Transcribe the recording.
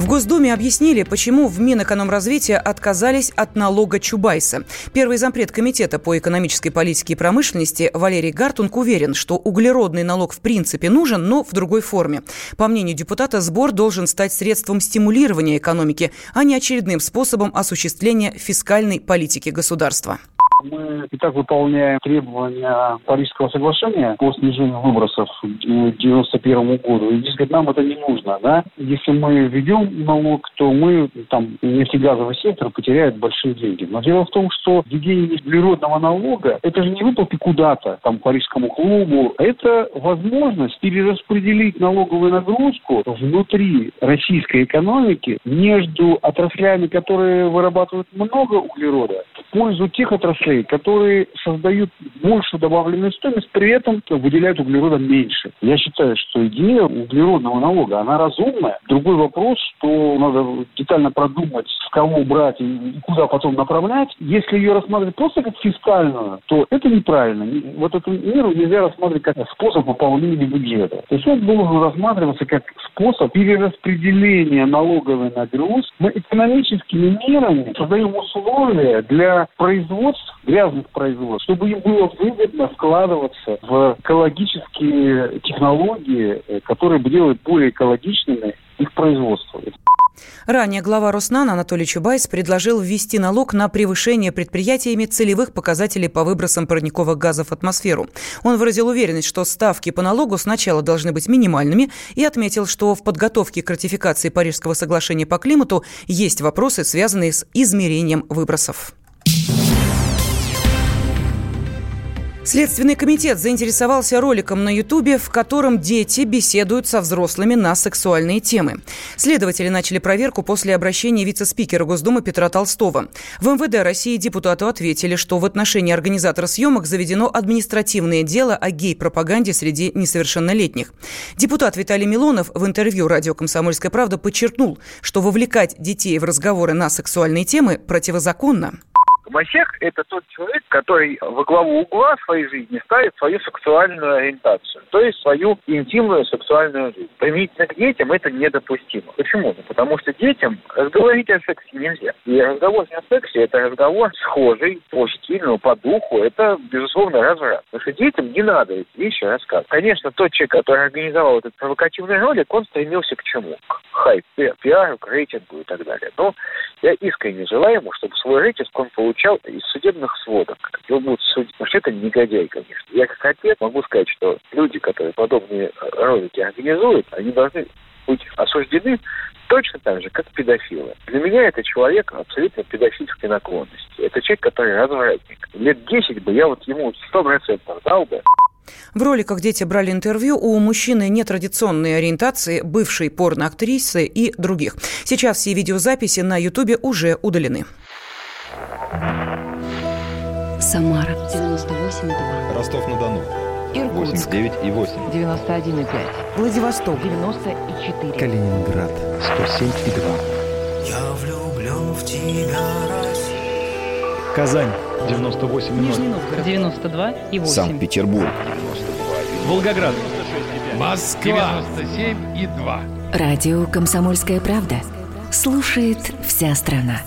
В Госдуме объяснили, почему в Минэкономразвития отказались от налога Чубайса. Первый зампред Комитета по экономической политике и промышленности Валерий Гартунг уверен, что углеродный налог в принципе нужен, но в другой форме. По мнению депутата, сбор должен стать средством стимулирования экономики, а не очередным способом осуществления фискальной политики государства. Мы и так выполняем требования Парижского соглашения по снижению выбросов к 1991 году. И, дескать, нам это не нужно. Да? Если мы введем налог, то мы, там, нефтегазовый сектор потеряет большие деньги. Но дело в том, что введение углеродного налога, это же не выплаты куда-то, там, Парижскому клубу. Это возможность перераспределить налоговую нагрузку внутри российской экономики между отраслями, которые вырабатывают много углерода, пользу тех отраслей, которые создают большую добавленную стоимость, при этом выделяют углерода меньше. Я считаю, что идея углеродного налога, она разумная. Другой вопрос, что надо детально продумать, с кого брать и куда потом направлять. Если ее рассматривать просто как фискальную, то это неправильно. Вот эту меру нельзя рассматривать как способ пополнения бюджета. То есть он должен рассматриваться как способ перераспределения налоговой нагрузки. Мы экономическими мерами создаем условия для производства грязных производств, чтобы им было выгодно вкладываться в экологические технологии, э, которые бы делают более экологичными их производство. Ранее глава Роснана Анатолий Чубайс предложил ввести налог на превышение предприятиями целевых показателей по выбросам парниковых газов в атмосферу. Он выразил уверенность, что ставки по налогу сначала должны быть минимальными и отметил, что в подготовке к ратификации Парижского соглашения по климату есть вопросы, связанные с измерением выбросов. Следственный комитет заинтересовался роликом на Ютубе, в котором дети беседуют со взрослыми на сексуальные темы. Следователи начали проверку после обращения вице-спикера Госдумы Петра Толстого. В МВД России депутату ответили, что в отношении организатора съемок заведено административное дело о гей-пропаганде среди несовершеннолетних. Депутат Виталий Милонов в интервью радио «Комсомольская правда» подчеркнул, что вовлекать детей в разговоры на сексуальные темы противозаконно. Гомосек – это тот человек, который во главу угла своей жизни ставит свою сексуальную ориентацию, то есть свою интимную сексуальную жизнь. Применительно к детям это недопустимо. Почему? Ну, потому что детям разговорить о сексе нельзя. И разговор о сексе – это разговор схожий по стилю, по духу. Это, безусловно, разврат. Потому что детям не надо эти вещи рассказывать. Конечно, тот человек, который организовал этот провокативный ролик, он стремился к чему? К хайпу, пиару, к рейтингу и так далее. Но я искренне желаю ему, чтобы свой рейтинг он получал из судебных сводок. Его будут судить. Это негодяй, конечно. Я как отец могу сказать, что люди, которые подобные ролики организуют, они должны быть осуждены точно так же, как педофилы. Для меня это человек абсолютно педофильской наклонности. Это человек, который развратник. Лет 10 бы я вот ему сто процентов дал бы. В роликах дети брали интервью у мужчины нетрадиционной ориентации, бывшей порноактрисы и других. Сейчас все видеозаписи на Ютубе уже удалены. Самара 98,2. Ростов-на-Дону. Иркутск 89,8. 91,5. Владивосток 94. Калининград 107,2. Я влюблен в тебя, Россия. Казань 98,0. Нижний Новгород 92,8. Санкт-Петербург. Волгоград Москва. 97,2. Радио «Комсомольская правда». Слушает вся страна.